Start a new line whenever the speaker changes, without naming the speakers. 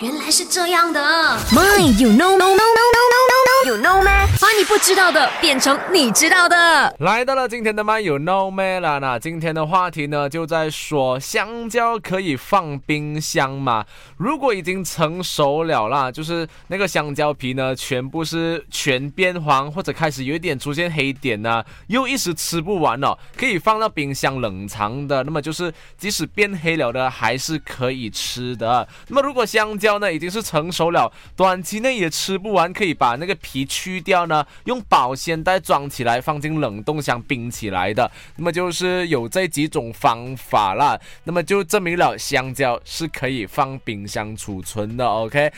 原来是这样的。
My, you know, no, no,
不知道的变成你知道的。
来到了今天的 My You Know 咩啦？那今天的话题呢，就在说香蕉可以放冰箱吗？如果已经成熟了啦，就是那个香蕉皮呢，全部是全变黄或者开始有一点出现黑点呢，又一时吃不完了，可以放到冰箱冷藏的。那么就是即使变黑了的，还是可以吃的。那么如果香蕉呢已经是成熟了，短期内也吃不完，可以把那个皮去掉呢，用保鲜袋装起来，放进冷冻箱冰起来的。那么就是有这几种方法啦。那么就证明了香蕉是可以放冰箱储存的。OK。